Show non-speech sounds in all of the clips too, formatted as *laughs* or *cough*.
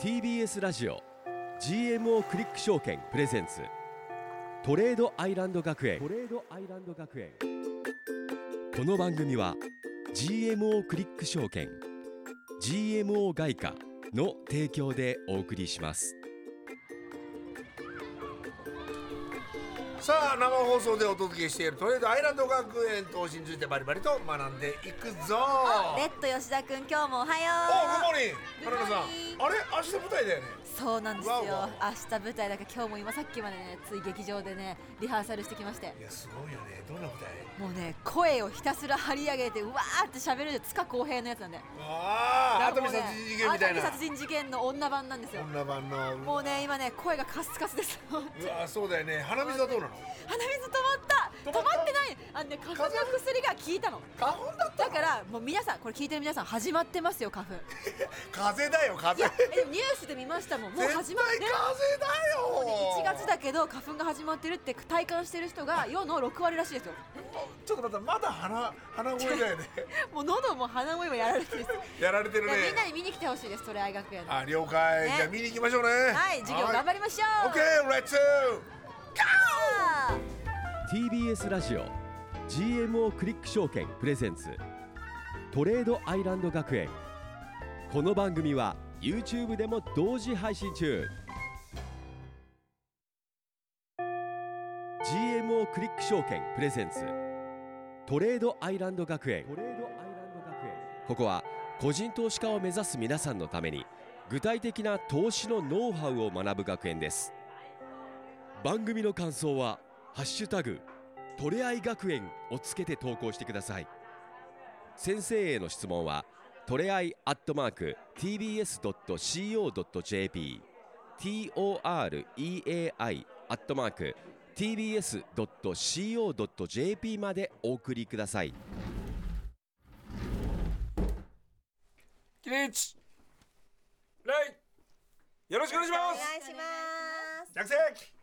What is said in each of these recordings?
TBS ラジオ GMO クリック証券プレゼンツトレードアイランド学園。トレードアイランド学園。この番組は GMO クリック証券 GMO 外貨の提供でお送りします。さあ生放送でお届けしているトレードアイランド学園投資についてバリバリと学んでいくぞ。レッド吉田くん今日もおはおグッモよーニン。グ原田さん。あれ？明日舞台だよね。うそうなんですよ。明日舞台だから今日も今さっきまでねつい劇場でねリハーサルしてきまして。いやすごいよね。どんな舞台？もうね声をひたすら張り上げてうわーって喋る塚公平のやつなんで。ああ熱海殺人事件みたいな。熱海殺人事件の女版なんですよ。女版の。もうね今ね声がカスカスです。うわそうだよね。鼻水はどうなの？*laughs* 鼻水止まった止まってない。あのね花粉の薬が効いたの。花粉だっただからもう皆さんこれ聞いてる皆さん始まってますよ花粉。*laughs* 風邪だよ風邪。えでもニュースで見ましたもん。もう始まって風邪だよ。1月だけど花粉が始まってるって体感してる人が世の6割らしいですよ。ちょっと待ってまだ鼻鼻声だよね。*laughs* もう喉も鼻声もやられてる *laughs* やられてるね。みんなに見に来てほしいですトレアイ学園の。あ了解、ね。じゃあ見に行きましょうね。はい授業頑張りましょう。オッケーレッツあ TBS ラジオ GMO クリック証券プレゼンツトレードアイランド学園。この番組は YouTube でも同時配信中。GMO クリック証券プレゼンツトレードアイランド学園。ここは個人投資家を目指す皆さんのために具体的な投資のノウハウを学ぶ学園です。番組の感想は「ハッシュタグトレアイ学園」をつけて投稿してください。先生への質問はトレアイアットマーク TBS.CO.JP TOREAI アットマーク TBS.CO.JP までお送りください。起立礼よろしくお願いします。お願いします。着席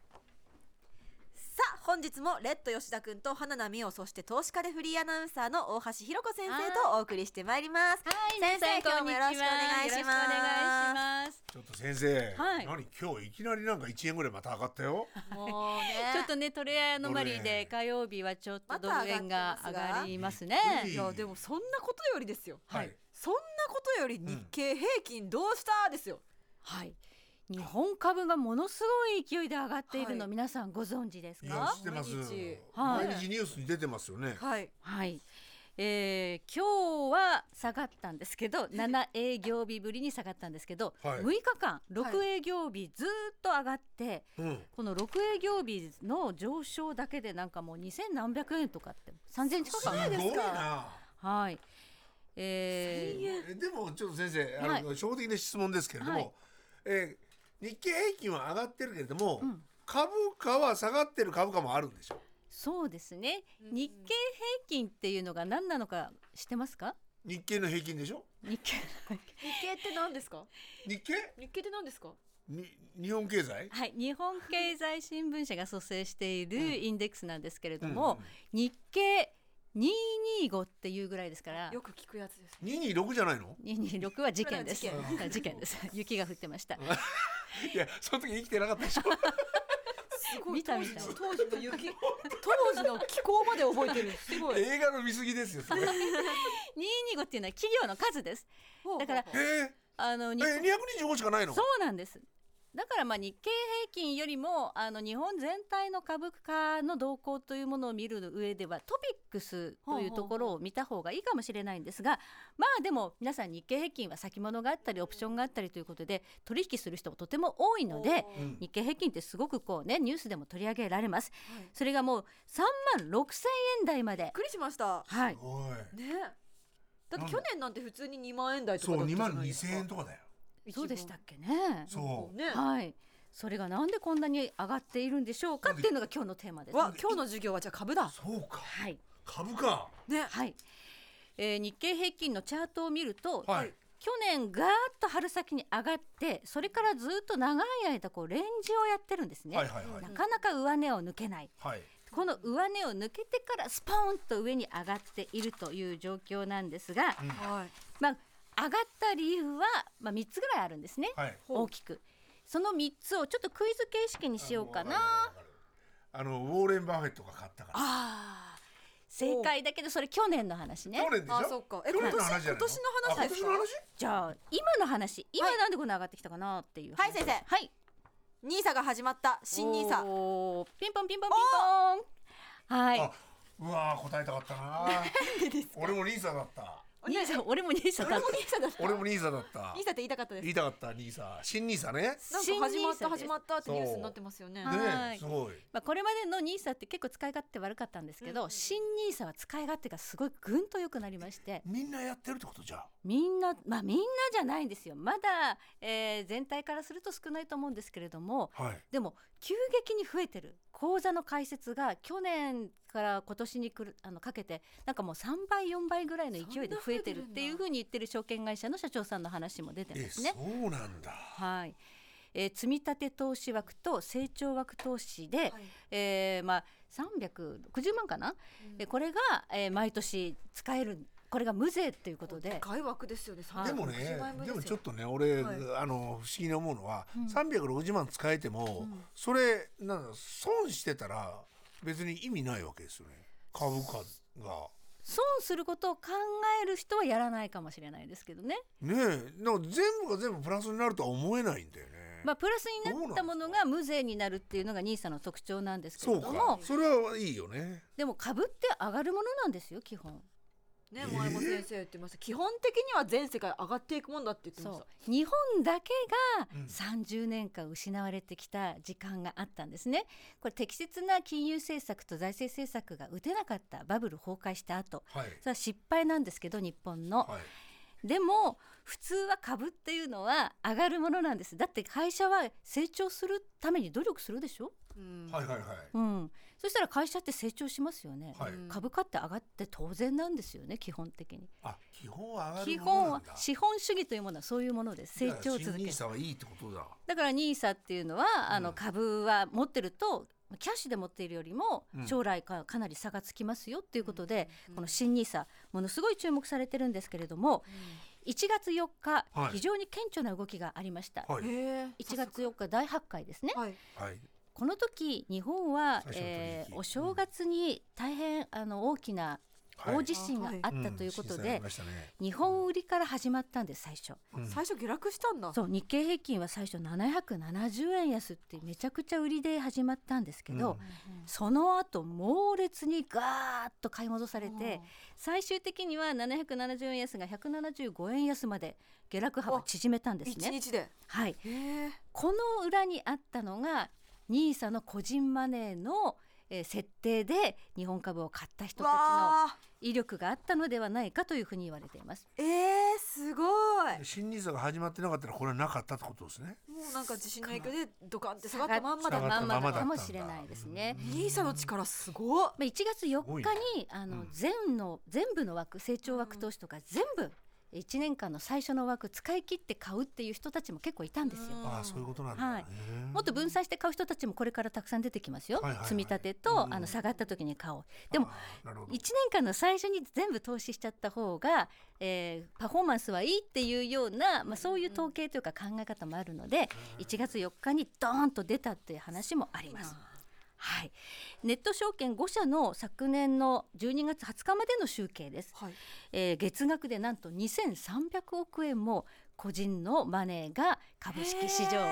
さあ本日もレッド吉田くんと花奈美桜そして投資家でフリーアナウンサーの大橋ひろ子先生とお送りしてまいります。はい、先生今日もよろしくお願いします。ちょっと先生、はい。何今日いきなりなんか1円ぐらいまた上がったよ。もうね。ちょっとね、トレアノマリーで火曜日はちょっとドル円が上がりますね。うんいやでもそんなことよりですよ。はい。そんなことより日経平均どうした？ですよ、はい。日本株がものすごい勢いで上がっているの、はい。皆さんご存知ですか？知ってます。毎日はい。毎日ニュースに出てますよね。はい。はい。えー、今日は下がったんですけど *laughs* 7営業日ぶりに下がったんですけど、はい。6日間6営業日ずーっと上がって、うん。この6営業日の上昇だけでなんかもう2000何百円とかって3000近く上がるすごいな。はい。えー、えでもちょっと先生あの、はい。初歩的な質問ですけれども、はい。えー日経平均は上がってるけれども、うん。株価は下がってる株価もあるんでしょ？そうですね、うん。日経平均っていうのが何なのか知ってますか？日経の平均でしょ？日経。日経って何ですか？日経？日経って何ですか？に日本経済？はい。日本経済新聞社が蘇生しているインデックスなんですけれども、日経225っていうぐらいですから。よく聞くやつです226じゃないの？226は事件です。事はい事件です。雪が降ってました。*laughs* いやその時生きてなかったでしょ。すごい。見た見た当時の雪。当時の気候まで覚えてる。すごい。映画の見過ぎですよそれ。*laughs* え225っていうのは企業の数です。だからー、えあの日225しかないの？そうなんです。だからまあ日経平均よりもあの日本全体の株価の動向というものを見る上ではトピックスというところを見た方がいいかもしれないんですがまあでも皆さん日経平均は先物があったりオプションがあったりということで取引する人もとても多いのでうん。日経平均ってすごくこうねニュースでも取り上げられます。はい。それがもう3万6千円台まで。びっくりしました。はい。おい。ね。だって去年なんて普通に2万円台とかそう2だったじゃ万2000ないですか。円とかだよそうでしたっけね。そう。ね。はい。それがなんでこんなに上がっているんでしょうかっていうのが今日のテーマです。わ今日の授業はじゃあ株だ。そうか。はい。株価ね。はい、えー日経平均のチャートを見ると、はい。去年ガーッと春先に上がってそれからずっと長い間こうレンジをやってるんですね、はいはいはい。なかなか上値を抜けない。はい。この上値を抜けてからスポーンと上に上がっているという状況なんですが、はい。まあ上がった理由は、まあ、3つぐらいあるんですね。はい。大きく。その3つをちょっとクイズ形式にしようかな。あのウォーレン・バフェットが買ったから。あー。正解だけどそれ去年の話ね。去年でしょ？あそっか。え去今年年の話じゃない今年の話じゃあ今の話。今なんでこんな上がってきたかなっていう話。はい。先生。はい。ニーサが始まった新ニーサ。ピンポンピンポンピンポン。はい。あうわー答えたかったな。*laughs* 俺もニーサだった兄さん俺も兄さんだった。ニーサだった。俺もニーサだった。ニーサって言いたかったです。言いたかったニーサ新ニーサね。ねなんか始まった始まったってニュースになってますよね。はいはい。すごい。まあ、これまでのニーサって結構使い勝手悪かったんですけど、うん新ニーサは使い勝手がすごいぐんと良くなりまして。みんなやってるってことじゃん。みんなまあみんなじゃないんですよ。まだ、えー全体からすると少ないと思うんですけれどもはい。でも急激に増えてる口座の開設が去年から今年にくるあのかけてなんかもう3倍4倍ぐらいの勢いで増えてるっていうふうに言ってる証券会社の社長さんの話も出てえますね。そうなんだ。はい。えー積み立て投資枠と成長枠投資で、はい。えーまあ、360万かな、うん。でこれが、えー毎年使えるこれが無税っていうことで。外枠ですよねはい。でもね360万円分でもちょっとね俺、はい。あの不思議に思うのは、うん。360万使えても、うん。それなんだ損してたら別に意味ないわけですよね。株価が。損することを考える人はやらないかもしれないですけどね、ねえ。なんか全部が全部プラスになるとは思えないんだよね。まあ、プラスになったものが無税になるっていうのが NISA の特徴なんですけれども。それはいいよね。でも株って上がるものなんですよ基本ねえー前も先生言ってました。基本的には全世界上がっていくもんだって言ってましそたう。日本だけがうん。30年間失われてきた時間があったんですね。これ適切な金融政策と財政政策が打てなかったバブル崩壊した後。はい。それは失敗なんですけど日本の、はい。でも普通は株っていうのは上がるものなんですだって会社は成長するために努力するでしょ、うんはいはいはいうん、そしたら会社って成長しますよね、はい。うん。株価って上がって当然なんですよね基本的に。あ基本は上が基るもの本はなんだ。資本主義というものはそういうものです。成長を続ける。新ニーサはいいってことだ。だから NISA っていうのはあのうん株は持ってるとキャッシュで持っているよりもうん。将来かかなり差がつきますよっていうことで、うん。この新 NISA ものすごい注目されてるんですけれども1月4日、はい。非常に顕著な動きがありました、はい。へえ1月4日大発会ですね。はい。はいこの時日本は、えーお正月に大変あの大きなはい。大地震があったということで、日本売りから始まったんです最初。うん。最初下落したんだ。そう日経平均は最初770円安ってめちゃくちゃ売りで始まったんですけど、うん。その後猛烈にガーッと買い戻されて最終的には770円安が175円安まで下落幅縮めたんですね。一日で。はい、この裏にあったのが NISA の個人マネーの、えー設定で日本株を買った人たちの威力があったのではないかというふうに言われています。えー、すごい新ニーサが始まってなかったらこれはなかったってことですね。もうなんか地震の影響でドカンって下がったまんまだったまんまかもしれないですね。ニーサの力すごっまあ、1月4ごい日ねにあの、うん全の全部の枠成長枠投資とか全部1年間の最初の枠使い切って買うっていう人たちも結構いたんですよ。うんああそういうことなんだ。はいもっと分散して買う人たちもこれからたくさん出てきますよ。はいはいはい積み立てと、うんあの下がった時に買おう。でもあーなるほど1年間の最初に全部投資しちゃった方が、えーパフォーマンスはいいっていうような、まあ、そういう統計というか考え方もあるので1月4日にドーンと出たっていう話もあります。はい、ネット証券5社の昨年の12月20日までの集計です、はい。えー月額でなんと2300億円も個人のマネーが株式市場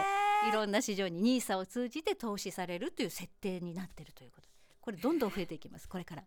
いろんな市場に NISA を通じて投資されるという設定になっているということ。これどんどん増えていきます。これから。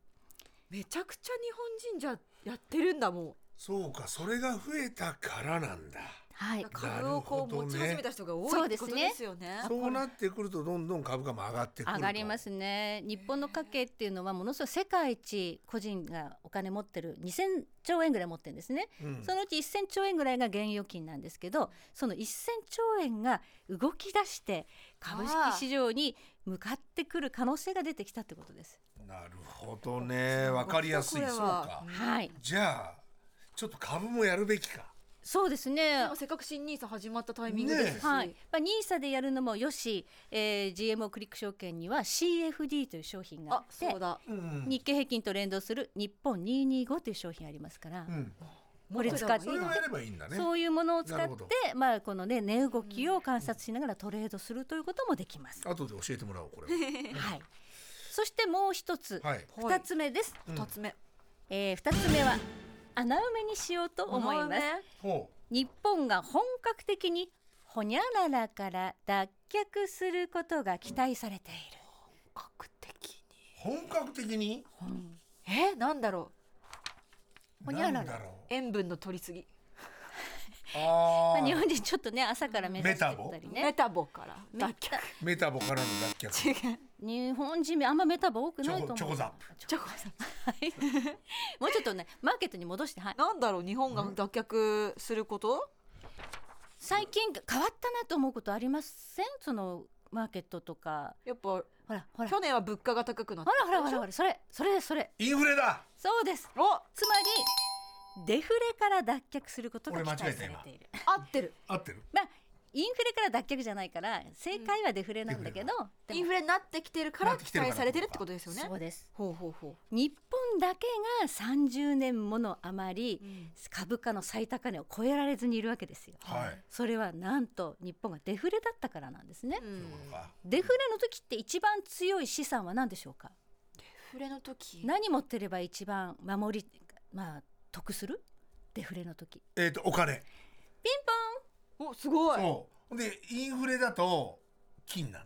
めちゃくちゃ日本人じゃやってるんだもそうかそれが増えたからなんだ。はい。ん株をこう持ち始めた人が多そういってことですね。そうなってくるとどんどん株価も上がってくると。上がりますね。日本の家計っていうのはものすごい世界一個人がお金持ってる2000兆円ぐらい持ってるんですね、うん。そのうち1000兆円ぐらいが現預金なんですけどその1000兆円が動き出して株式市場に向かってくる可能性が出てきたってことです。なるほどね。わかりやすい。そうは。か。はい、じゃあちょっと株もやるべきか。そうですね。せっかく新ニーサ始まったタイミングですし、はい、まあ、ニーサでやるのもよし、えー、GMO クリック証券には CFD という商品がああってそうだ。うん日経平均と連動する日本225という商品ありますから、うん。これ使ってそれをやればいいんだね。そういうものを使ってまあこのね値動きを観察しながらトレードするということもできます。後で教えてもらおうこれは。*laughs* い。そしてもう一つ、はい。二つ目です。うん。二つ目。えー二つ目は穴埋めにしようと思います。ほ日本が本格的にほにゃららから脱却することが期待されている。本格的に？う本格的に？えなんだろほにゃらら。塩分の取りすぎ。あ *laughs* 日本人ちょっとね朝から目指してたりね。メタボから脱却。メタボからの脱却。違う日本人あんまメタボ多くチないと思う。ョコチョコザップ。チョコさんはい。*laughs* もうちょっとねマーケットに戻してはい。なんだろう日本が脱却すること？最近変わったなと思うことありません？そのマーケットとか。やっぱほらほら。去年は物価が高くなってほらほらほらほら。それそれそれ。インフレだ。そうです。お！つまりデフレから脱却することが期俺間違えた待されている。*laughs* 合ってる。合ってる。まあインフレから脱却じゃないから正解はデフレなんだけど、でもインフレになってきてるから期待されてるってことですよね。そうです。ほうほうほ日本だけが30年もの余りう、うん。株価の最高値を超えられずにいるわけですよ、はい。それはなんと日本がデフレだったからなんですね、うん。デフレの時って一番強い資産は何でしょうか？デフレの時？何持ってれば一番守りまあ得する？デフレの時。えっとお金。ピンおすごい。そう。でインフレだと金なんだよ。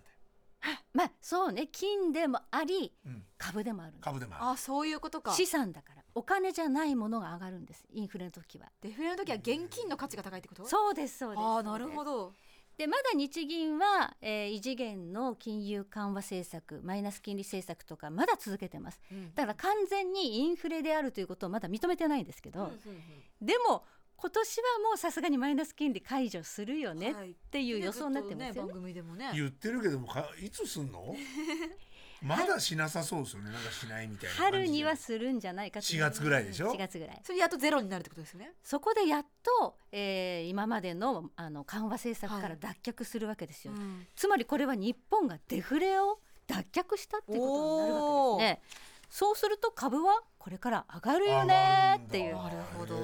まあそうね。金でもありうん。株でもある。株でもああそういうことか。資産だから。お金じゃないものが上がるんですインフレの時は。デフレの時は現金の価値が高いってこと？そうですそうです。ああなるほど。どでまだ日銀は、えー異次元の金融緩和政策マイナス金利政策とかまだ続けてます。うん。だから完全にインフレであるということをまだ認めてないんですけど、うんうん。でも今年はもうさすがにマイナス金利解除するよねっていう予想になってますよね。ずっと番組でもね。言ってるけどもかいつすんの？*laughs* まだしなさそうですよね。なんかしないみたいな春にはするんじゃないかと4月ぐらいでしょ？4月ぐらい。それでやっとゼロになるってことですよね。そこでやっと、えー今までのあの緩和政策からはい。脱却するわけですよ、うん。つまりこれは日本がデフレを脱却したっていうことになるわけですね。そうすると株はこれから上がるよねっていう。なるほど。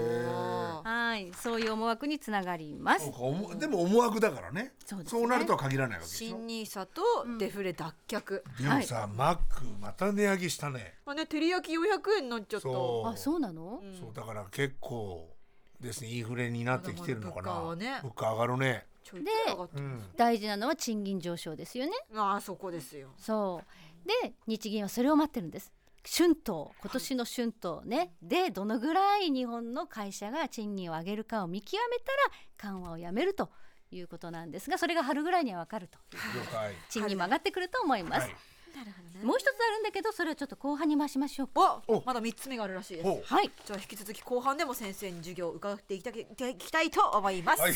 はい。そういう思惑につながります。でも思惑だからね。そうね。そうなるとは限らないわけでしょ。新ニーサとデフレ脱却、でもさ、マックまた値上げしたね。まあね照り焼き400円になっちゃった。そう。あそうなの、うん。そうだから結構ですねインフレになってきてるのかな。物価はね。物価上がるね。ちょいちょい上がってるうん。大事なのは賃金上昇ですよね。ああそこですよ。そう。で日銀はそれを待ってるんです春闘今年の春闘ね、でどのぐらい日本の会社が賃金を上げるかを見極めたら緩和をやめるということなんですがそれが春ぐらいには分かると了解。賃金も上がってくると思います、はい。なるほどもう一つあるんだけどそれはちょっと後半に回しましょう。おまだ3つ目があるらしいです。ほはい。じゃあ引き続き後半でも先生に授業を伺っていきたいいきたいと思います、うはい。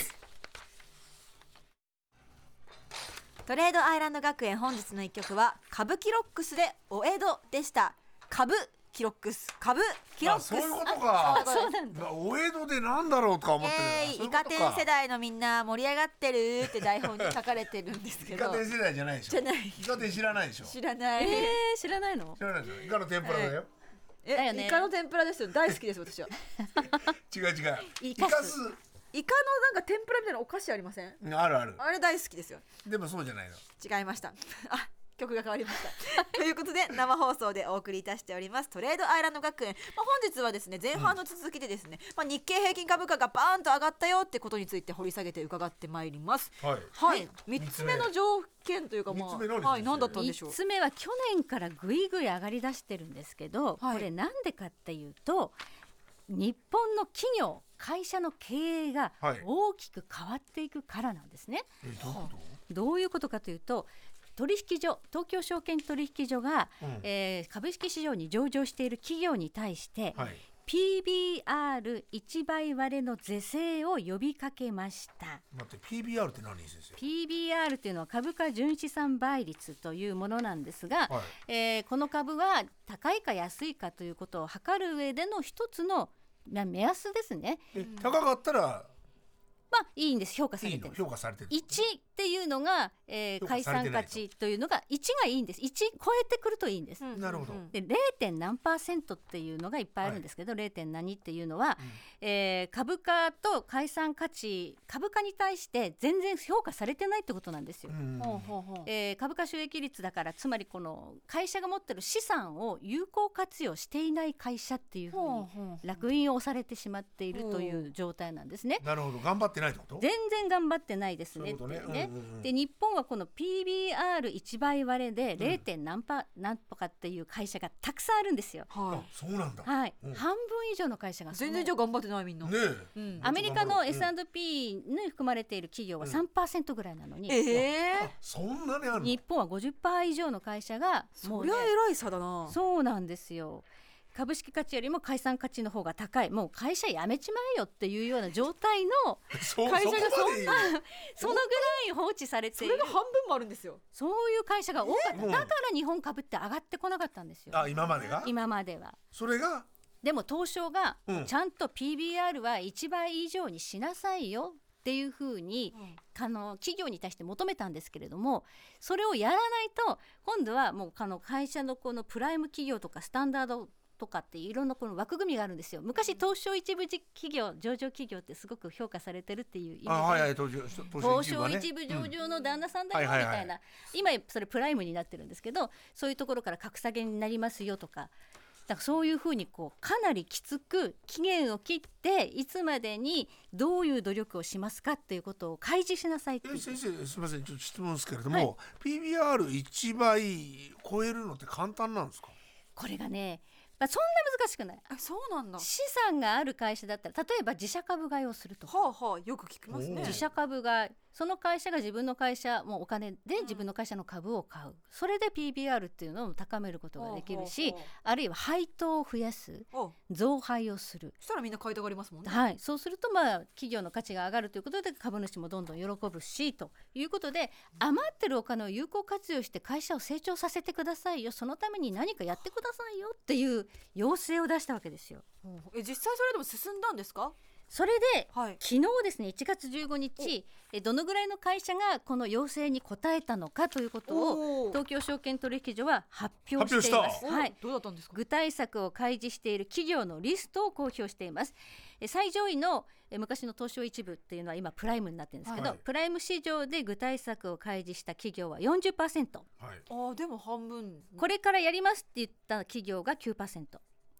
トレードアイランド学園本日の一曲は歌舞伎ロックスでお江戸でした歌舞伎ロックス歌舞伎ロックスあそういうことあかそういうこと。ですお江戸でなんだろうとか思ってえー、イるカ天世代のみんな盛り上がってるって台本に書かれてるんですけイどカ天世代じゃないでしょ。じゃない。イカ天知らないでしょ。知らない、えー、知らないの？知らないでしょ。イカの天ぷらだよ。えだよねイカの天ぷらですよ。大好きです私は。*laughs* 違う違う。イカス。イカのなんか天ぷらみたいなお菓子ありません？あるある。あれ大好きですよ。でもそうじゃないの。違いました。あ曲が変わりました。*laughs* ということで生放送でお送りいたしております。トレードアイランド学園、まあ、本日はですね前半の続きでですね、まあ、日経平均株価がバーンと上がったよってことについて掘り下げて伺ってまいります。はい。はい、三つ目。の条件というかまあはい。何だったんでしょう？3つ目は去年からぐいぐい上がりだしてるんですけど、はい。これなんでかっていうと日本の企業会社の経営がはい。大きく変わっていくからなんですね。えどうい。どういうことかというと取引所東京証券取引所が、うん。えー株式市場に上場している企業に対して、とはい。PBR1 倍割れの是正を呼びかけました。待って PBR って何先生？PBR というのは株価純資産倍率というものなんですが、はい。えーこの株は高いか安いかということを測る上での一つのまあ目安ですね。え高かったらまあいいんです。評価されてる。評価されてる1っていうのが、えー、解散価値というのが1がいいんです1超えてくるといいんです。うんなるほどうんで 0. 点何パーセントっていうのがいっぱいあるんですけど、0. 点何っていうのは、えー株価と解散価値株価に対して全然評価されてないってことなんですよ。うんえー株価収益率だからつまりこの会社が持ってる資産を有効活用していない会社っていうふうにほうほう烙印を押されてしまっているという状態なんですね。なるほど頑張ってないってこと全然頑張ってないですねってそういうこというね。うんうんうん。で日本はこの PBR1 倍割れで 0. 点何パ何とかっていう会社がたくさんあるんですよ。はあそうなんだ。はい、うん。半分以上の会社が。い、そう全然じゃあ頑張ってないみんな、ねえ。うん。アメリカのうん。S&P に含まれている企業はうん。3%ぐらいなのに、ええあそんなにあるの？日本は50%以上の会社がもそうりねゃ偉い差だな。そうなんですよ株式価値よりも解散価値の方が高い。もう会社辞めちまえよっていうような状態の *laughs* そ会社がそこまで言うそのぐらい放置されている。それが半分もあるんですよ。そういう会社が多かった。うん。だから日本株って上がってこなかったんですよ。あ今までが？今までは。それが？でも東証がうん。ちゃんと PBR は1倍以上にしなさいよっていうふうにあの企業に対して求めたんですけれどもそれをやらないと今度はもうあの会社のこのプライム企業とかスタンダードとかっていろんなこの枠組みがあるんですよ。昔東証一部企業上場企業ってすごく評価されてるっていう意味で、あはいはい東証東証一部上場の旦那さんだよみたいな、今それプライムになってるんですけどそういうところから格下げになりますよとか。だからそういうふうにこうかなりきつく期限を切っていつまでにどういう努力をしますかっていうことを開示しなさいって先生すみません。ちょっと質問ですけれどはい。も、PBR1 倍超えるのって簡単なんですか？これがね、まあ、そんな難しくない。あそうなんだ。資産がある会社だったら例えば自社株買いをするとか。はあはあよく聞きますね。自社株がその会社が自分の会社もうお金で自分の会社の株を買う、それで PBR っていうのを高めることができるしあるいは配当を増やす増配をする、そしたらみんな買いたがりますもんね。はい、そうするとまあ企業の価値が上がるということで株主もどんどん喜ぶしということで余ってるお金を有効活用して会社を成長させてくださいよ。そのために何かやってくださいよっていう要請を出したわけですよ。え実際それでも進んだんですか？それではい。昨日ですね1月15日えどのぐらいの会社がこの要請に応えたのかということを東京証券取引所は発表していま発表す。はい。おどうだったんですか？具体策を開示している企業のリストを公表しています。え最上位のえ昔の東証一部っていうのは今プライムになってるんですけど、はい。プライム市場で具体策を開示した企業は40%はい。あーでも半分。これからやりますって言った企業が9%。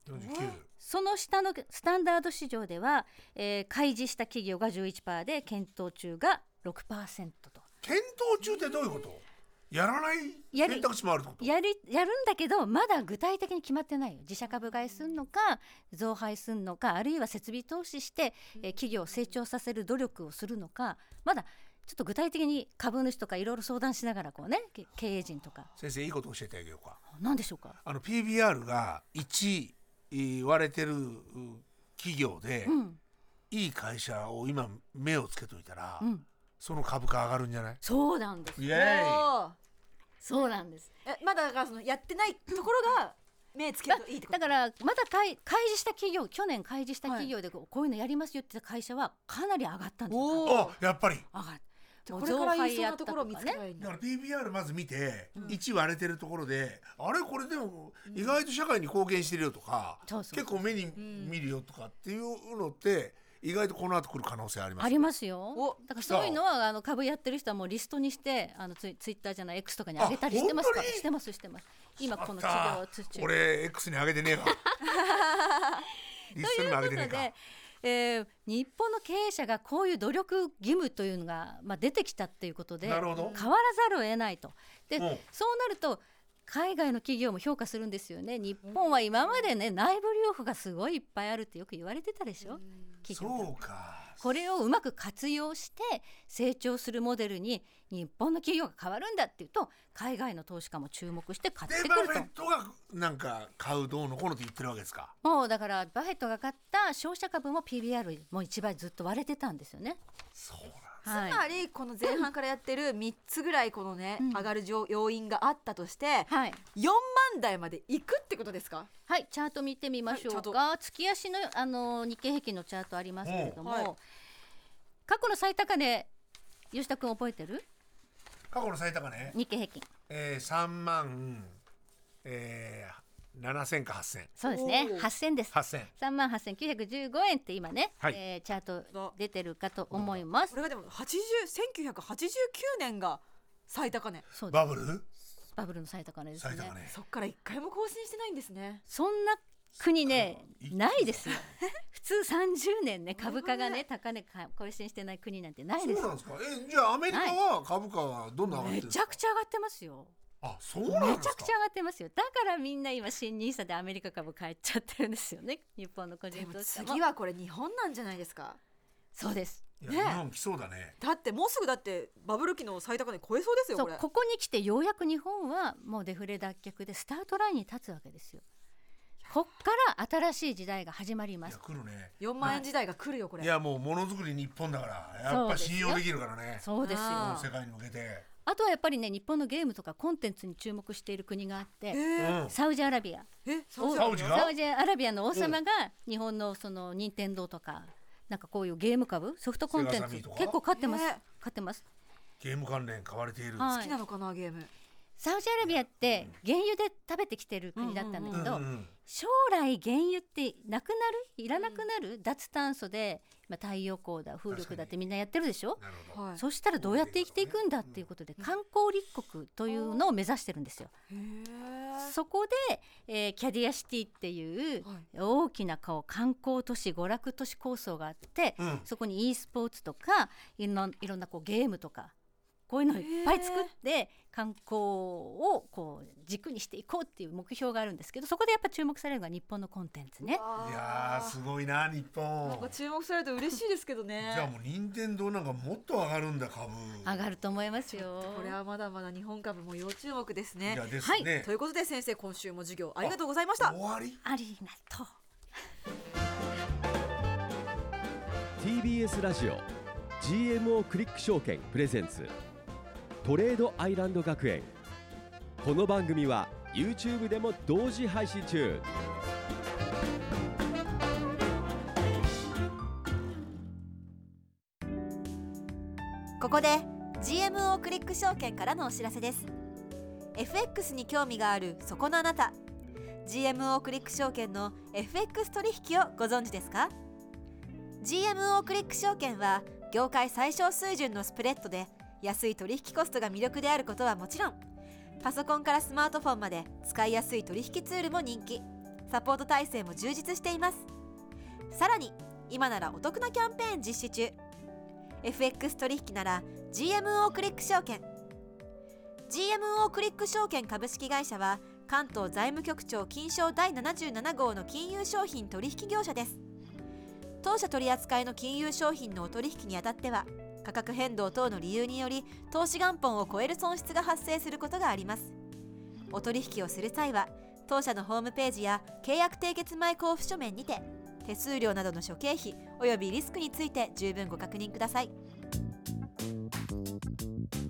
49その下のスタンダード市場では、えー開示した企業が11%で検討中が6%と。検討中ってどういうこと？やらない選択肢もあるやるやるんだけどまだ具体的に決まってないよ。自社株買いすんのか増配すんのかあるいは設備投資して、えー企業を成長させる努力をするのかまだちょっと具体的に株主とかいろいろ相談しながらこうねけ経営陣とか。先生いいこと教えてあげようか。何でしょうか、あの PBR が1割れてるう企業で、うん。いい会社を今目をつけといたら、うん、その株価上がるんじゃない？そうなんですイエーイ。おーそうなんです。えまだだからそのやってないところが目つけるといいってこと？だからまだ開開示した企業去年開示した企業でこうこういうのやりますよって言った会社はかなり上がったんですよ。おおあやっぱり。上がるじゃあこれから言いそうなところを見つけたらいだ。だから PBR まず見て、1割れてるところであれ？これでも意外と社会に貢献してるよとか、結構目に見るよとかっていうのって意外とこの後来る可能性ありますありますよ。お。だからそういうのはあの株やってる人はもうリストにしてあのツイツイッターじゃない X とかに上げたりしてますかしてますしてます。今このあ企った業土俺 X に上げてねえわ。リストにも上げてねえか。ということで、えー日本の経営者がこういう努力義務というのが、まあ、出てきたっていうことで変わらざるを得ないと。で、うん。そうなると海外の企業も評価するんですよね。日本は今までね内部留保がすごいいっぱいあるってよく言われてたでしょ。企業が。そうかこれをうまく活用して成長するモデルに日本の企業が変わるんだっていうと海外の投資家も注目して買ってくるとェットがなんか買うどうのこうのって言ってるわけですか？もうだからバフェットが買った商社株も PBR もう一倍ずっと割れてたんですよね。そうつはい。まりこの前半からやってる3つぐらいこのね、うん。上がる要要因があったとしてはい、4万台までいくってことですか？はい、チャート見てみましょうはい月足のあの日経平均のチャートありますけれども、うん。はい。過去の最高値吉田君覚えてる？過去の最高値、日経平均。えー、3万、えー、7000か8000そうですね。おー。8000です。8000 3万8915円って今ね、はい。えーチャート出てるかと思います。これがでも80 1989年が最高値。そうです。バブル？バブルの最高値ですね。最高値。そっから一回も更新してないんですね。そんな国ねないですよ。*laughs* 普通30年ね株価がね高値か更新してない国なんてないです。そうなんですか？えじゃあアメリカは株価はどんどん上がってめるんですか？ちゃくちゃ上がってますよあそうなんめですか？ちゃくちゃ上がってますよ。だからみんな今新ニーサでアメリカ株買っちゃってるんですよね。日本の個人投資家も。次はこれ日本なんじゃないですか？そうです。いやね。日本来そうだね。だってもうすぐだってバブル期の最高値超えそうですよこここに来てようやく日本はもうデフレ脱却でスタートラインに立つわけですよ。こっから新しい時代が始まります。いや来るね。4万円時代が来るよこれ。いやもうものづくり日本だからやっぱ信用できるからね。そうですよ。あ世界に向けてあとはやっぱりね日本のゲームとかコンテンツに注目している国があってサウジアラビア。えサウジがサウジアラビアの王様が日本のその任天堂とかなんかこういうゲーム株ソフトコンテンツ結構買ってます。ね。買ってます。ゲーム関連買われている。はい。好きなのかなゲームサウジアラビアって原油で食べてきてる国だったんだけど、将来原油ってなくなる？いらなくなる、脱炭素で、まあ、太陽光だ風力だってみんなやってるでしょ？そしたらどうやって生きていくんだっていうことで観光立国というのを目指してるんですよ。そこで、えーキャディアシティっていうはい。大きな顔観光都市娯楽都市構想があって、うんそこに e スポーツとかいろんないろんなこうゲームとかこういうのをいっぱい作って観光をこう軸にしていこうっていう目標があるんですけどそこでやっぱ注目されるのが日本のコンテンツね。いやーすごいな日本。なんか注目されると嬉しいですけどね。じゃあもう任天堂なんかもっと上がるんだ株。上がると思いますよ。これはまだまだ日本株も要注目ですい。ねやですね、ということで先生今週も授業ありがとうございました。終わり？ありがとう。TBS ラジオ GMO クリック証券プレゼンツトレードアイランド学園。この番組は YouTube でも同時配信中。ここで GMO クリック証券からのお知らせです。FX に興味があるそこのあなた。GMO クリック証券の FX 取引をご存知ですか？GMO クリック証券は業界最小水準のスプレッドで安い取引コストが魅力であることはもちろんパソコンからスマートフォンまで使いやすい取引ツールも人気。サポート体制も充実しています。さらに今ならお得なキャンペーン実施中。FX 取引なら GMO クリック証券。GMO クリック証券株式会社は関東財務局長金賞第77号の金融商品取引業者です。当社取扱いの金融商品のお取引にあたっては価格変動等の理由により投資元本を超える損失が発生することがあります。お取引をする際は当社のホームページや契約締結前交付書面にて手数料などの諸経費およびリスクについて十分ご確認ください。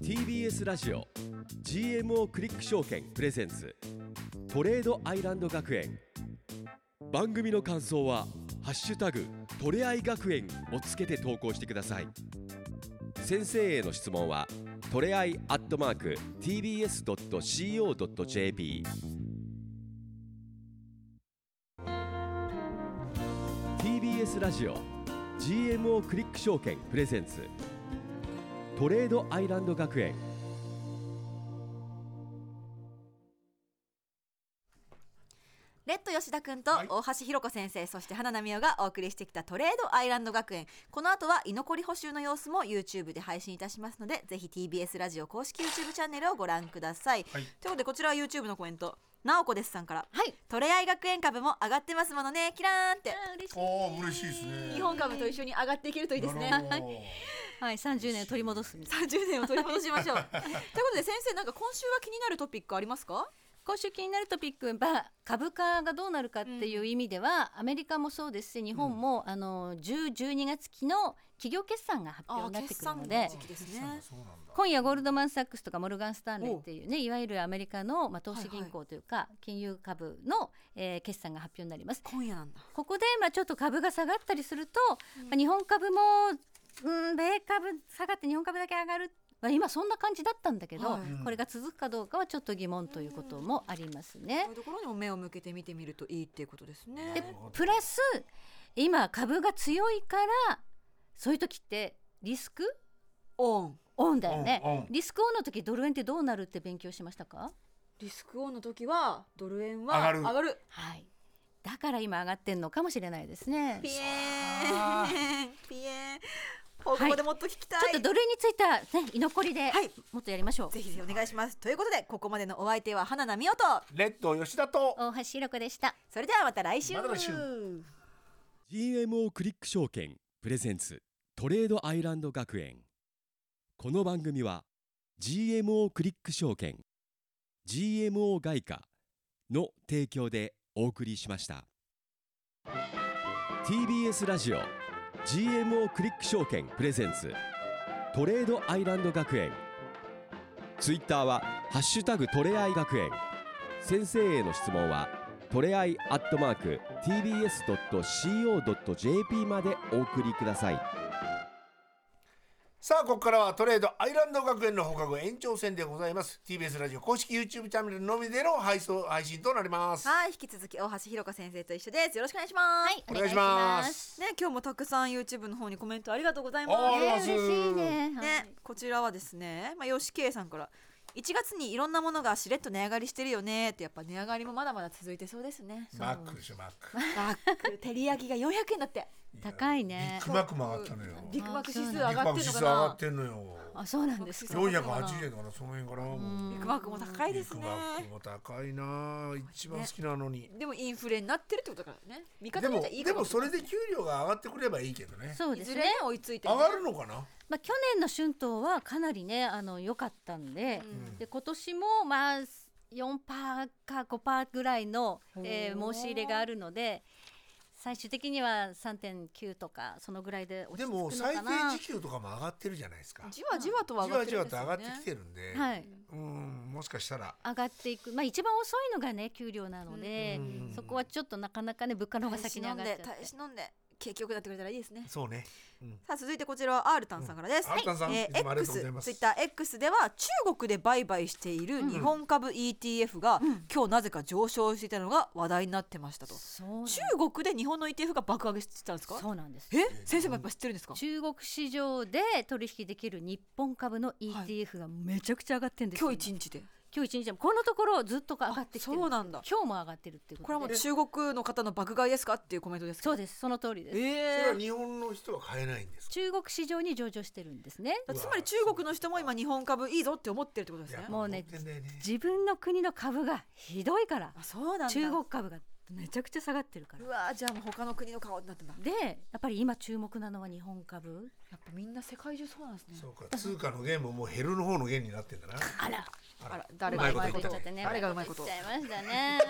TBS ラジオ GMO クリック証券プレゼンツトレードアイランド学園。番組の感想は「ハッシュタグトレアイ学園」をつけて投稿してください。先生への質問はトレアイアットマーク TBS.CO.JP TBS ラジオ GMO クリック証券プレゼンツ。トレードアイランド学園。吉田君とはい。大橋ひろ子先生、そして花奈美桜がお送りしてきたトレードアイランド学園。この後は居残り補修の様子も YouTube で配信いたしますのでぜひ TBS ラジオ公式 YouTube チャンネルをご覧ください、はい。ということでこちらは YouTube のコメント。なおこですさんから。はい。トレアイ学園株も上がってますものね。キラーンって。嬉しい。おー嬉しいですね。日本株と一緒に上がっていけるといいですね。なるほど。はい、30年取り戻す。みたいな。30年を取り戻しましょう。ということで先生なんか今週は気になるトピックありますか？今週気になるトピックは株価がどうなるかっていう意味では、アメリカもそうですし日本も、あの10、12月期の企業決算が発表になってくるのでね。今夜ゴールドマン・サックスとかモルガン・スタンレーっていうねいわゆるアメリカの、まあ、投資銀行というか、金融株の、えー決算が発表になります。今夜なんだ。ここで、まあ、ちょっと株が下がったりすると、まあ、日本株も、うん、米株下がって日本株だけ上がるまあ、今そんな感じだったんだけど、はい。これが続くかどうかはちょっと疑問ということもありますね。そういう。ところにも目を向けて見てみるといいっていうことですね。でプラス今株が強いからそういう時ってリスク？オン。オンだよね。リスクオンの時ドル円ってどうなるって勉強しましたか？リスクオンの時はドル円は上がる。上がる。はい。だから今上がってんのかもしれないですね。ピエあー。ン *laughs* ピエーンここでもっと聞きたい、ちょっとドル円についてはね居残りではい。もっとやりましょう、ぜひぜひお願いします。ということでここまでのお相手は花奈美音とレッド吉田と大橋ひろ子でした。それではまた来週。また来週。GMO クリック証券プレゼンツトレードアイランド学園。この番組は GMO クリック証券 GMO 外貨の提供でお送りしました。TBS ラジオ GMO クリック証券プレゼンツ。トレードアイランド学園。ツイッターは「ハッシュタグトレアイ学園」先生への質問はトレアイアットマーク TBS.CO.JP までお送りください。さあここからはトレードアイランド学園の放課後延長戦でございます。TBS ラジオ公式 YouTube チャンネルのみでの配送配信となります。はい引き続き大橋ひろ子先生と一緒です。よろしくお願いします。はいお願いします。ね今日もたくさん YouTube の方にコメントありがとうございます。あーありがとうございます。嬉しいね。ね、こちらはですね、まあ、吉圭さんから1月にいろんなものがしれっと値上がりしてるよねってやっぱ値上がりもまだまだ続いてそうですね。マックでしょマックマック照り焼きが400円だって高いね。ビッグマックも上がったのよ。ビッグマック指数ビ上がってんのかな。数上がってんのよ。あそうなんですか。そう480円だからその辺からビッグマックも高いビッですね。グマックも高いな。一番好きなのに、でもインフレになってるってことだからね。味方でもでもそれで給料が上がってくればいいけどね。そうですね。追いついてね。上がるのかな？まあ、去年の春闘はかなりねあの良かったんで,、うん。で今年もまあ4%か5%ぐらいの、えー。申し入れがあるので最終的には3.9とかそのぐらいで落でち着くのも最低時給とかも上がってるじゃないですか。じわじわとはじ上がってわじわと上るんですよね。がってきてるんで、はい。うんもしかしたら。上がっていく。まあ一番遅いのがね給料なので、うん。そこはちょっとなかなかね物価の方が先に上がっちゃって。耐え忍んで景気よくなってくれたらいいですね。そうね、うん。さあ続いてこちらはアールタンさんからです。うん。アールタンさんえいつもありがとうござい X ます。ツイッター X では中国で売買している日本株 ETF が、今日なぜか上昇していたのが話題になってましたと。そうなん中国で日本の ETF が爆上げしてたんですか？そうなんです。え、先生もやっぱ知ってるんですか？中国市場で取引できる日本株の ETF がめちゃくちゃ上がってんですよ。今日一日で。今日一日でもこのところずっと上がってきてるそうなんだ。今日も上がってるっていうこれはもう中国の方の爆買いですかっていうコメントですか？そうですその通りです、それええは日本の人は買えないんですか？中国市場に上場してるんですねつまり中国の人も今日本株いいぞって思ってるってことですね。もうねね自分の国の株がひどいからあ、そうなんだ。中国株がめちゃくちゃ下がってるからうわーじゃあもう他の国の顔になってんだ。でやっぱり今注目なのは日本株やっぱみんな世界中そうなんですね。そうか通貨の弦ももうヘルの方の弦になってんだなあらあら。誰がうまいこと言っちゃってね。誰がうまいこと。言っちゃいましたね。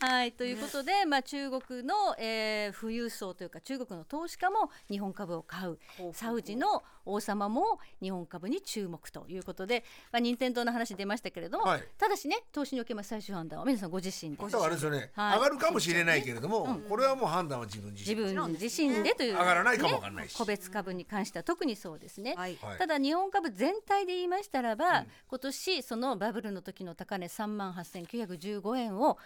*laughs* はい。ということで、まあ中国の、えー富裕層というか中国の投資家も日本株を買う。サウジの王様も日本株に注目ということで、まあ、任天堂の話出ましたけれども、はい。ただしね投資におけます最終判断は皆さんご自身で。だからあれですよね、はい。上がるかもしれないけれども、これはもう判断は自分自自身分自身でという、上がらないかもわかんないし。個別株に関しては特にそうですね。はい。はい。ただ日本株全体で言いましたらば、今年そのバブルの時の高値3万8915円を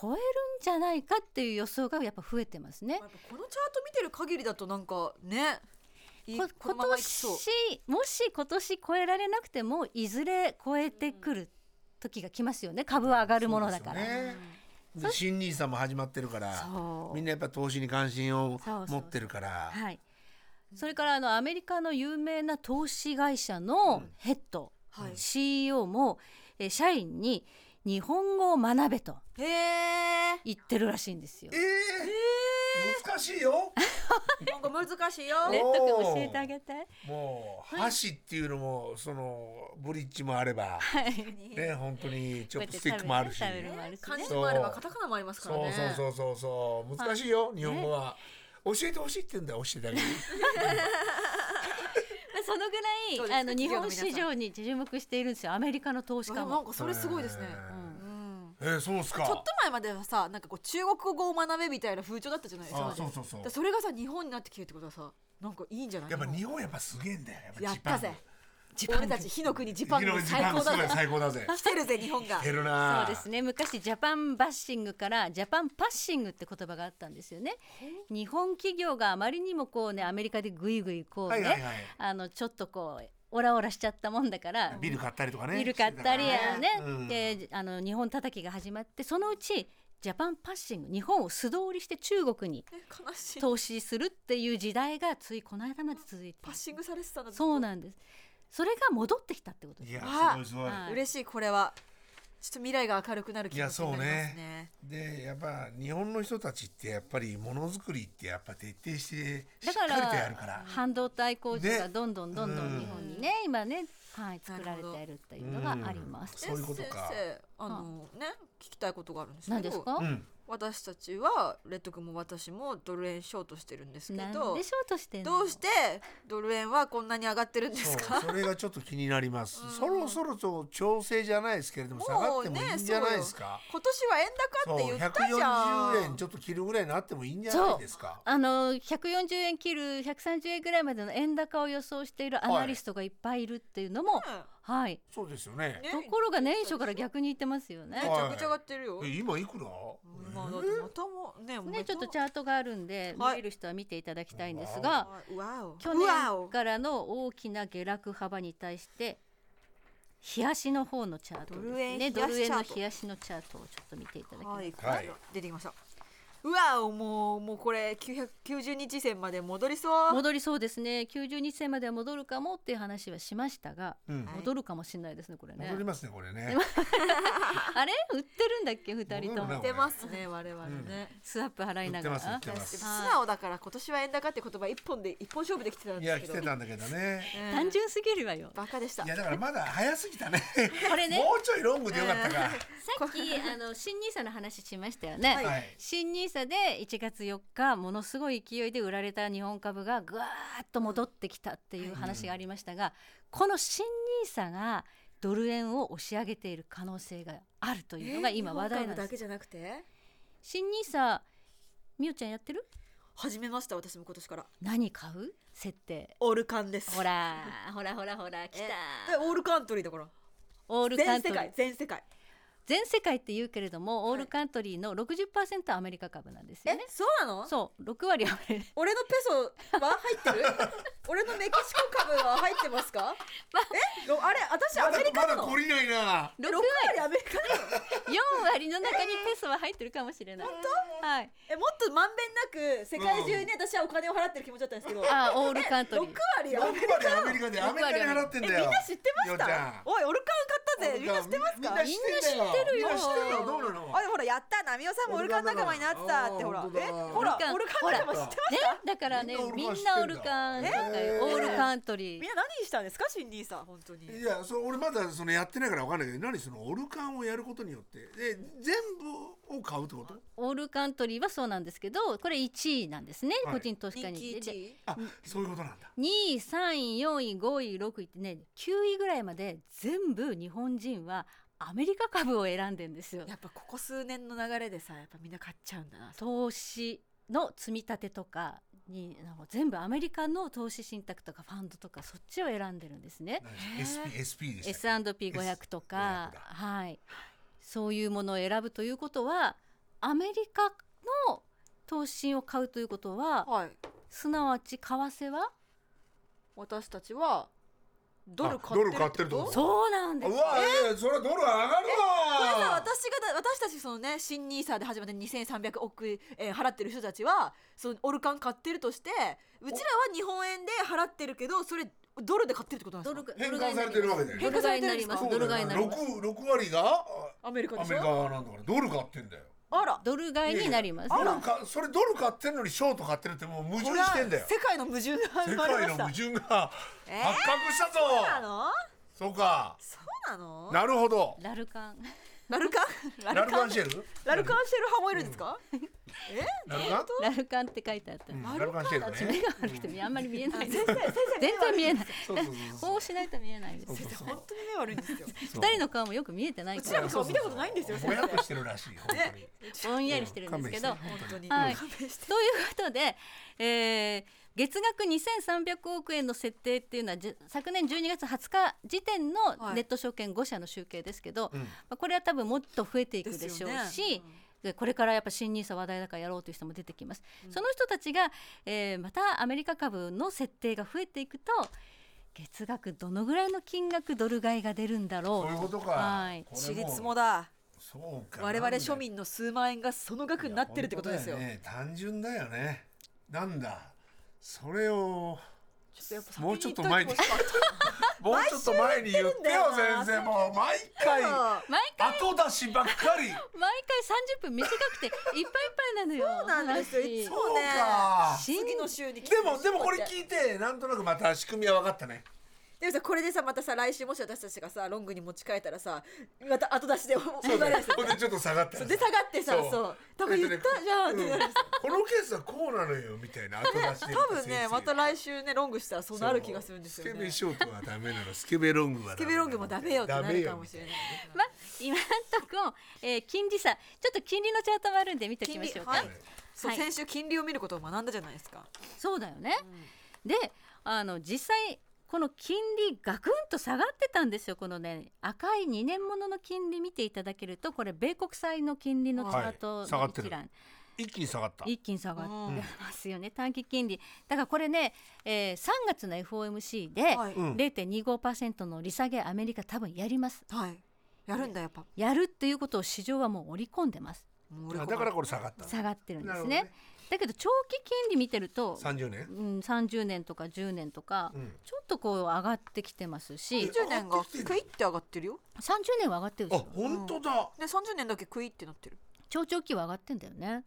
超えるんじゃないかっていう予想がやっぱ増えてますね。このチャート見てる限りだとなんかね今年もし今年超えられなくてもいずれ超えてくる時が来ますよね。株は上がるものだから。新ニーサも始まってるからみんなやっぱ投資に関心を持ってるから。はい、それからあのアメリカの有名な投資会社のヘッド、はい。CEO も、えー社員に日本語を学べとへえ言ってるらしいんですよ。え。ー、難しいよ。*laughs* なんか難しいよ。レッド君教えてあげて。もう箸っていうのもそのブリッジもあればはい。ね本当にチョップスティックもあるし。漢字もあればカタカナもありますからそうねそうそうそうそう。難しいよ日本語は。教えてほしいって言うんだよ教えてあげる *laughs* そのぐらいあの日本市場に注目しているんですよアメリカの投資家も。あなんかそれすごいですね、へうん。えー、そうっすか。ちょっと前まではさなんかこう中国語を学べみたいな風潮だったじゃないですか。あそうそうそう。それがさ日本になってきてるってことはさなんかいいんじゃない？やっぱ日本やっぱすげえんだよ。やっぱやったぜ俺たち火の国ジパング最高だ最高だぜ。来てるぜ日本が。来てるな。そうですね。昔ジャパンバッシングからジャパンパッシングって言葉があったんですよね。日本企業があまりにもこうねアメリカでグイグイこうね、はいはいはい。あのちょっとこうオラオラしちゃったもんだからビル買ったりとかね。ビル買ったりやね。うん。であの日本叩きが始まってそのうちジャパンパッシング日本を素通りして中国に投資するっていう時代がついこの間まで続いて。パッシングされてたそうなんですそれが戻ってきたってことですいやあ。すごいすごい。はい。嬉しいこれは。ちょっと未来が明るくなる気持ちになりますね。でやっぱ日本の人たちってやっぱりものづくりってやっぱ徹底してしだかっかりとやら。るから半導体工場がねどんどんどんどうんん日本にね今ねはい作られているっていうのがあります。そういうことかで先生あのね聞きたいことがあるんですけど何ですか？うん私たちはレッド君も私もドル円ショートしてるんですけなんどでショートしてんの？どうしてドル円はこんなに上がってるんですか？それがちょっと気になります。うん。そろそろと調整じゃないですけれども下がってもいいんじゃないですか？今年は円高って言ったじゃん。140円ちょっと切るぐらいになってもいいんじゃないですか？あの140円切る130円ぐらいまでの円高を予想しているアナリストがいっぱいいるっていうのも、はい。そうですよね。ね。ところが年初から逆に言ってますよね。め。ちゃくちゃ上がってるよ、え今いくら？まあだってまたもねね。ちょっとチャートがあるんで、はい。見える人は見ていただきたいんですが、去年からの大きな下落幅に対して冷やしの方のチャートですね。ドドル円の冷冷やしのチャートをちょっと見ていただきます、はい、はい。出てきましたうわおもうもうこれ990日線まで戻りそう。戻りそうですね。90日線までは戻るかもっていう話はしましたが、うん。はい戻るかもしれないですねこれね。戻りますねこれね。*laughs* あれ？売ってるんだっけ？二人とも。戻るな出ますね我々ね、スワップ払いながら。売ってます売ってます。素直だから今年は円高って言葉一本で一本勝負できてたんいやですけど。来てたんだけどね。うん。単純すぎるわよ。バカでした。いやだからまだ早すぎたね。*laughs* これね。もうちょいロングでよかったか。*laughs* さっきあの新ニーサの話しましたよね、はい。はい新ニーサで1月4日ものすごい勢いで売られた日本株がぐわーっと戻ってきたっていう話がありましたが、この新ニーサがドル円を押し上げている可能性があるというのが今話題なんです。日本株だけじゃなくて？新ニーサみおちゃんやってる？始めました私も今年から。何買う？設定。オールカンです。ほらほらほらほら来えたオールカントリーだから。オールカ全世ントリー。界全世界全世界って言うけれども、はい。オールカントリーの60%アメリカ株なんですえよね。そうなの？そう。6割アメリカ。俺のペソは入ってる？*laughs* 俺のメキシコ株は入ってますか？*laughs* え？ろあれ？私アメリカなの？まだ懲りないな。6 6割割アメリカなの？*laughs* 4割の中にペソは入ってるかもしれない。はい。えもっとまんべんなく世界中に私はお金を払ってる気持ちだったんですけど、あ、オールカントリ6ー。割アメリ6割アカなのメリカでアメリカに払ってんだよ。えみんな知ってました？おいオルカン買ったぜ。みんな知ってますか？みんな知ってるよ。みんな知ってるよ。みんな知ってどうなの？あでもほらやったナミオさんもオルカン仲間になってたってほらえほらオルカン仲間知ってまねした、だからね、みみんんなオルカカンオールカントリー。みん。な何したんですかシンディさん本当に。いやそ俺まだそのやってないからわかんないけど何そのオルカンをやることによって。で全部を買うってこと？オールカントリーはそうなんですけど、これ1位なんですね。はい。個人投資家人気に。で1位。あそういうことなんだ。2位、3位、4位、5位、6位ってね、9位ぐらいまで全部日本人はアメリカ株を選んでんですよ。やっぱここ数年の流れでさやっぱみんな買っちゃうんだな。投資の積み立てとかにあの全部アメリカの投資信託とかファンドとかそっちを選んでるんですね。何 SP, SP でしたっ S&P500 とか S500 だ。はい。そういうものを選ぶということはアメリカの投資信を買うということははい。すなわち為替は？私たちはドルあ買ってるドル買ってことそうなんです。うわえ？それはドル上がるわ。これさ私がだ私たちそのね新ニーサで始まって2300億円払ってる人たちはそのオルカン買ってるとしてうちらは日本円で払ってるけどそれドルで買ってるってことなんですか？ドル変換されてるわけだよドル買いになります。ドル買いになります。六六割がアメリカでしアメリカょなんだからドル買ってんだよあら。ドル買いになります。ドルかそれドル買ってんのにショート買ってるってもう矛盾してんだよ。世界の矛盾が。生世まれました界の矛盾がえー発覚したぞ、そうなの？そうか。そうなの？なるほど。ラルカンラルカン？ラルカン？シェル？ラルカンシェル派もいるんですか、え？ラルカン？ラルカンって書いてあった、うん。ラルカンシェル？私ね目が悪くてあんまり見えない。です先生先生全然見えない。そうそうそうそう。こうしないと見えないです。そうそうそう。本当に目悪いんですよ。二人の顔もよく見えてないうからちらの顔見たことないんですよぼやっとしてるらしい本当に。ねぼんやりしてるんですけど、はい。ということで、えー月額2300億円の設定っていうのは昨年12月20日時点のはい。ネット証券5社の集計ですけど、うん。まあ、これは多分もっと増えていくでしょうし、でこれからやっぱ新ニーサ話題だからやろうという人も出てきます、その人たちが、えーまたアメリカ株の設定が増えていくと月額どのぐらいの金額ドル買いが出るんだろう。そういうことか。はい。これ私立もだ。そうか。我々庶民の数万円がその額になってるってことですよね。単純だよね。なんだ？それをちょっとやっぱもうちょっと前に。*laughs* もうちょっと前に言ってよ先生。もう毎回。た毎回。後出しばっかり。毎回30分短くていっぱいいっぱいなのよそうなんですよ。いつ話もねそうか。次の週に来てでもでもこれ聞いてなんとなくまた仕組みは分かったねでもさこれでさまたさ来週もし私たちがさロングに持ち替えたらさまた後出しでお *laughs* そう戻だよらせて。ほんでちょっと下がったそうらさで下がってさそう。そう。多分言ったじゃんってなるうん。このケースはこうなのよみたいな後出しで *laughs* 多分ねまた来週ねロングしたらそうなる気がするんですよね。スケベショートはダメなの。スケベロングはダメスケベロングもダメよってなるかもしれない。まあ今んとこ、えー金利差ちょっと金利のチャートもあるんで見ておきましょうか、はい。そう、はい先週金利を見ることを学んだじゃないですか。そうだよね、であの実際この金利ガクンと下がってたんですよ。このね赤い2年ものの金利見ていただけるとこれ米国債の金利のチャートはい下がってる。の一覧、一気に下がった。一気に下がってますよね短期金利。だからこれね、えー3月の FOMC ではい。うん。0.25%の利下げアメリカ多分やります。はい。やるんだやっぱ。やるっていうことを市場はもう織り込んでます。だからこれ下がった下がってるんですなるねだけど長期金利見てると30年？うん、30年とか10年とか、うん。ちょっとこう上がってきてますし。20年がクイって上がってるよ。30年は上がってるであしょ。本当だ。で30年だけクイってなってる。長長期は上がってんだよね。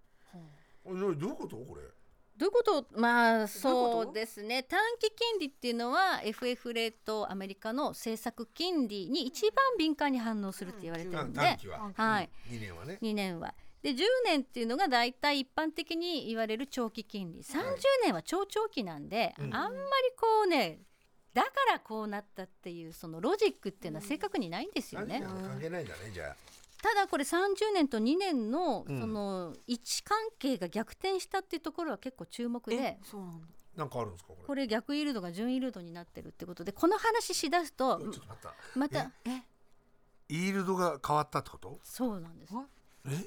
おいどういうこと？これ。どういうこと？まあそうですね。短期金利っていうのは FF レートアメリカの政策金利に一番敏感に反応するって言われてるんで、短期は。はい、2年はね。2年は。で10年っていうのが大体一般的に言われる長期金利。30年は超長期なんで、うん。あんまりこうねだからこうなったっていうそのロジックっていうのは正確にないんですよ何ね。関係ないんだねじゃあ。ただこれ30年と2年のうん。その位置関係が逆転したっていうところは結構注目でえ。そうなんだ。なんかあるんですかこれ。これ逆イールドが準イールドになってるってことでこの話しだすとちょっと待った。またえ？イールドが変わったってこと？そうなんです。え？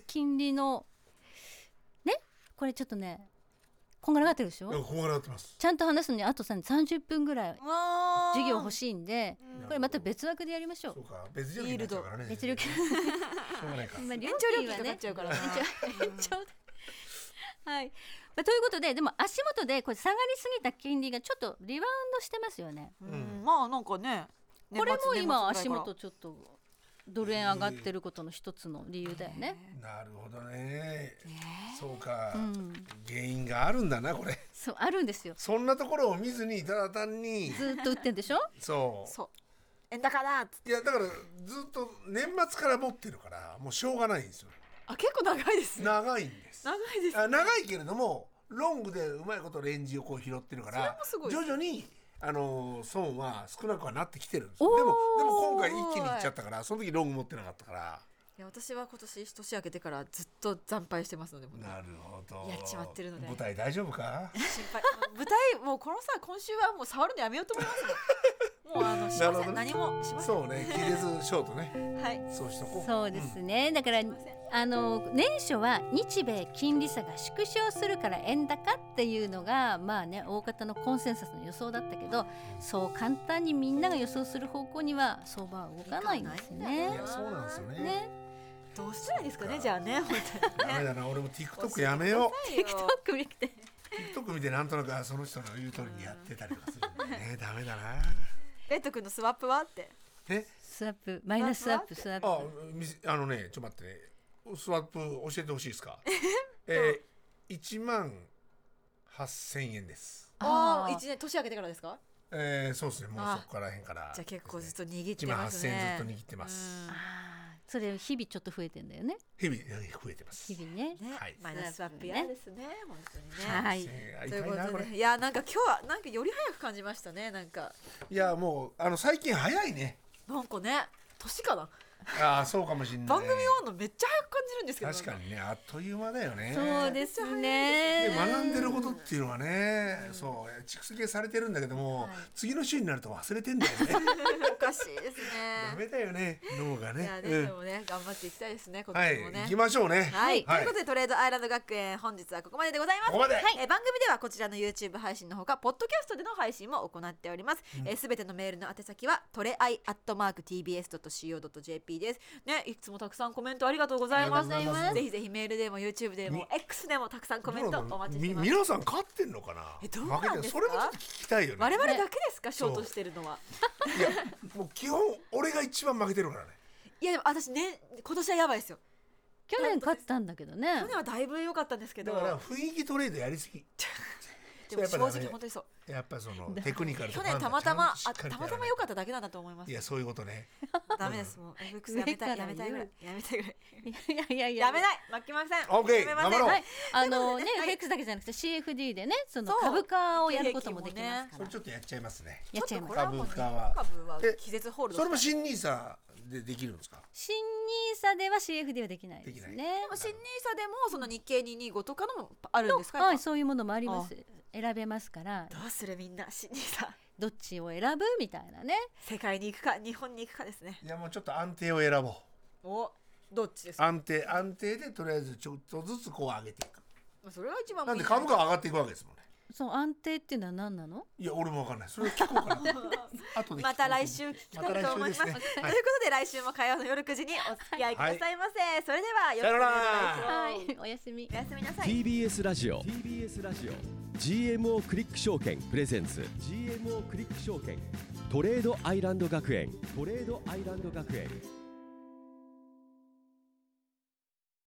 金利のね？これちょっとねこんがらがってるでしょ？いやこうなってます。ちゃんと話すのにあとさ30分ぐらい授業欲しいんでこれまた別枠でやりましょう。そうか。別料金になっちゃうからね。別料金 *laughs* しょうがないか。まあ料延長料金かかっちゃうからな。延長 *laughs* はい、まあ、ということででも足元でこれ下がりすぎた金利がちょっとリバウンドしてますよね。うん。まあなんかね。これも今足元ちょっとドル円上がってることの一つの理由だよね、なるほどね。そうか。うん、原因があるんだなこれ。そうあるんですよ。そんなところを見ずにただ単に。ずーっと売ってんでしょ？そう。そう。円高だいやだからずっと年末から持ってるからもうしょうがないんですよ。あ結構長いですね。長いんです。長いですあ長いけれどもロングでうまいことレンジをこう拾ってるかそれらもすごい徐々にあの損は少なくはなってきてるんですでもでも今回一気にいっちゃったからその時ロング持ってなかったから。いや私は今年年明けてからずっと惨敗してますのでなるほど。やっちまってるので。舞台大丈夫か？心配。舞台もうこのさ今週はもう触るのやめようと思います *laughs* もうあのしません、何もしません。そうね切れずショートね。はい。そうしとこう。そうですね、だからあの年初は日米金利差が縮小するから円高っていうのがまあね大方のコンセンサスの予想だったけどそう簡単にみんなが予想する方向には相場は動かないんですいね。やそうなんですよね。ね、どうしたらいいですかねじゃあね本当にダメだな俺も TikTok やめよう。TikTok 見て TikTok 見てなんとなくあその人の言う通りにやってたりとかするんだよね。*laughs* ダメだな。レッド君のスワップは？って。え？スワップ。マイナススワップスワップ？ああのねちょっと待ってねスワップ教えてほしいですか？え？*laughs* ー、1万8000円です。ああ一年年明けてからですか？えー、そうですね。もうあそこからへんからじゃあ結構ずっとと握って1万8000ますね円ずっと握ってます。うん。あー。それ日々ちょっと増えてんだよね。日々増えてます。日々ね。ね、はい。マイナススワップ嫌ですね本当にね。はい。えーということで、ね、いやなんか今日はなんかより早く感じましたねなんか。いやもうあの最近早いね。なんかね年かなああそうかもしれない。番組終わるのめっちゃ早く感じるんですけど。確かにねあっという間だよね。そうですね。で学んでることっていうのはね、そう蓄積されてるんだけども、次の週になると忘れてんだよね。*laughs* おかしいですダねメだよね脳がね。いやね、うん。でもね頑張っていきたいですね今はい年もね。行きましょうね。はい、はい。ということでトレードアイランド学園本日はここまででございます。ここまで。えー番組ではこちらの YouTube 配信のほかポッドキャストでの配信も行っております。すべ、えー全てのメールの宛先はトレアイアットマーク TBS.CO.JP です。ねいつもたくさんコメントありがとうございます。ぜひぜひメールでも YouTube でもみ X でもたくさんコメントお待ちしてみます。皆さん勝ってんのかな？えどうなんですか？それもちょっと聞きたいよね。我々だけですか？ショートしてるのは。いやもう基本俺が一番負けてるからね。いやでも私ね今年はやばいですよ。去年勝ったんだけどね。去年はだいぶ良かったんですけど。だから雰囲気トレードやりすぎ *laughs* でも正やっぱダメ直本当にそう。やっぱそのテクニカルと去か年たまたまあたまたま良かっただけなんだと思います。いやそういうことね。ダメですもう。FX やめたいやめたいぐらい。やめたいぐらい。いやいやいやや。めない。負けません。めません。頑張ろう。はい、あのね、FX だけじゃなくて CFD でね、その株価をやることもできますから。それ。ちょっとやっちゃいますね。やっちゃいます。株価は。株はえ気絶ホールドそれも新ニーサでできるんですか？新ニーサでは CFD はできないですできない。ね新ニーサでもその日経225とかのもあるんですか？はい、そういうものもあります。選べますから、ぱどうするみんな新ニーサどっちを選ぶ？みたいなね。世界に行くか日本に行くかですね。いやもうちょっと安定を選ぼう。おどっちですか？安定安定でとりあえずちょっとずつこう上げていく。まあそれが一番なんで株価は上がっていくわけですもんねそう安定っていうのは何なの？いや俺もわかんない。それを聞こうかな。*laughs* 後でまた来週聞きたいと思います。ね。はい。ということで来週も火曜の夜9時にお付き合いくださいませ。それではよろしくお願いします。はい、おやすみお。やすみ。なさい。TBS ラジオ。TBS ラジオ。GMO クリック証券プレゼンツ。GMO クリック証券。トレードアイランド学園。トレードアイランド学園